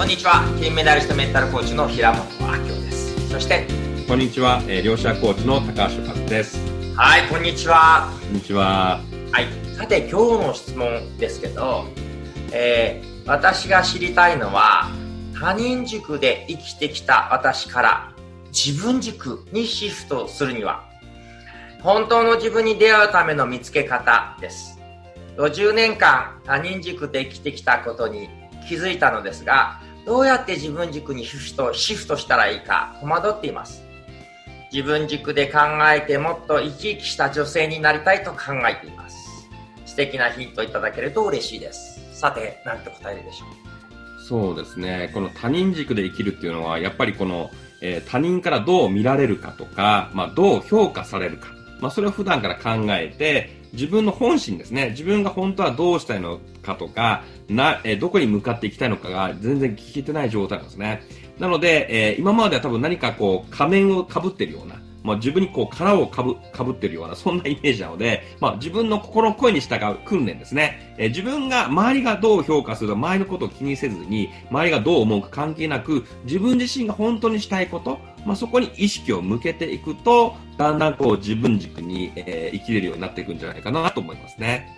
こんにちは。金メダリストメンタルコーチの平本明夫です。そしてこんにちは、えー、両者コーチの高橋和です。はいこんにちは。こんにちは。はい。さて今日の質問ですけど、えー、私が知りたいのは他人軸で生きてきた私から自分軸にシフトするには本当の自分に出会うための見つけ方です。50年間他人軸で生きてきたことに気づいたのですがどうやって自分軸にシフトシフトしたらいいか戸惑っています。自分軸で考えてもっと生き生きした女性になりたいと考えています。素敵なヒントいただけると嬉しいです。さて何て答えるでしょう？そうですね。この他人軸で生きるっていうのはやっぱりこの、えー、他人からどう見られるかとか、まあ、どう評価されるか、まあ、それを普段から考えて自分の本心ですね。自分が本当はどうしたいのかとか、な、えどこに向かっていきたいのかが全然聞けてない状態なんですね。なので、えー、今までは多分何かこう仮面をかぶってるような、まあ、自分にこう殻をかぶかぶってるようなそんなイメージなので、まあ、自分の心の声に従う訓練ですね、えー、自分が周りがどう評価するか周りのことを気にせずに周りがどう思うか関係なく自分自身が本当にしたいこと、まあ、そこに意識を向けていくとだんだんこう自分軸に、えー、生きれるようになっていくんじゃないかなと思いますね。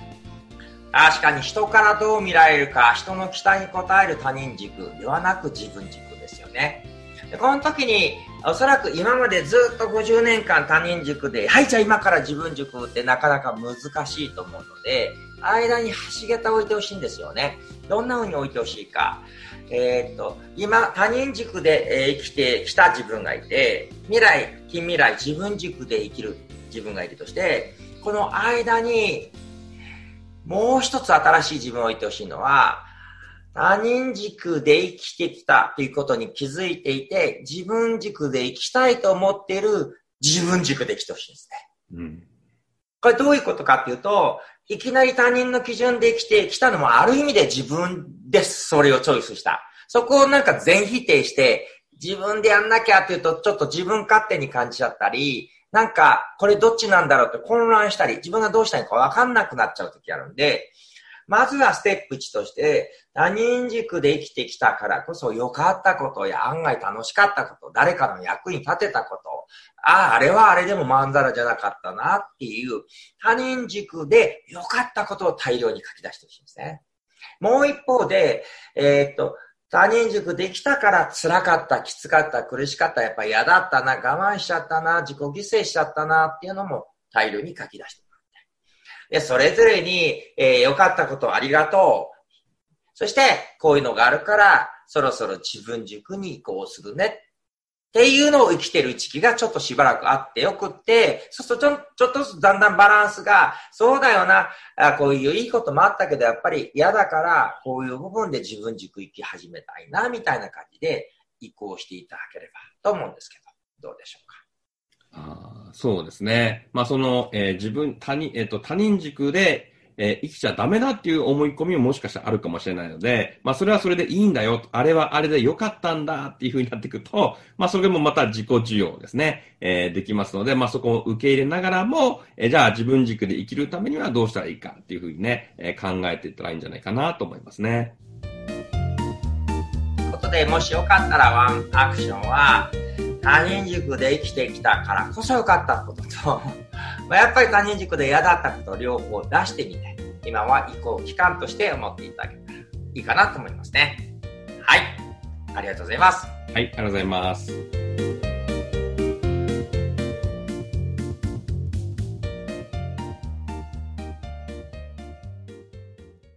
確かに人からどう見られるか、人の期待に応える他人軸ではなく自分軸ですよね。でこの時に、おそらく今までずっと50年間他人軸で、はい、じゃあ今から自分軸ってなかなか難しいと思うので、間に橋桁を置いてほしいんですよね。どんな風に置いてほしいか。えー、っと、今、他人軸で、え生きてきた自分がいて、未来、近未来、自分軸で生きる自分がいるとして、この間にもう一つ新しい自分を置いてほしいのは、他人軸で生きてきたということに気づいていて、自分軸で生きたいと思っている自分軸で生きてほしいんですね。うん。これどういうことかっていうと、いきなり他人の基準で生きてきたのもある意味で自分です。それをチョイスした。そこをなんか全否定して、自分でやんなきゃっていうと、ちょっと自分勝手に感じちゃったり、なんか、これどっちなんだろうって混乱したり、自分がどうしたいのかわかんなくなっちゃう時あるんで、まずはステップ1として、他人軸で生きてきたからこそ良かったことや案外楽しかったこと、誰かの役に立てたこと、ああ、あれはあれでもまんざらじゃなかったなっていう他人軸で良かったことを大量に書き出してほしいんですね。もう一方で、えー、っと、他人軸できたから辛かった、きつかった、苦しかった、やっぱ嫌だったな、我慢しちゃったな、自己犠牲しちゃったなっていうのも大量に書き出して。で、それぞれに、えー、良かったことありがとう。そして、こういうのがあるから、そろそろ自分軸に移行するねっていうのを生きてる時期がちょっとしばらくあってよくって、そうするとちょちょっとずつだんだんバランスが、そうだよなあ、こういういいこともあったけど、やっぱり嫌だから、こういう部分で自分軸生き始めたいな、みたいな感じで移行していただければと思うんですけど、どうでしょうか？あそうですね。まあ、その、えー、自分、他人、えっ、ー、と、他人軸で、えー、生きちゃダメだっていう思い込みももしかしたらあるかもしれないので、まあそれはそれでいいんだよ、あれはあれで良かったんだっていうふうになっていくと、まあそれもまた自己需要ですね、えー、できますので、まあそこを受け入れながらも、えー、じゃあ自分軸で生きるためにはどうしたらいいかっていうふうにね、えー、考えていったらいいんじゃないかなと思いますね。ことで、もしよかったらワンアクションは、他人軸で生きてきたからこそ良かったことと、ま、やっぱり他人軸で嫌だったことを両方出してみて、今は移行期間として思っていただけたらいいかなと思いますね。はい。ありがとうございます。はい、ありがとうございます。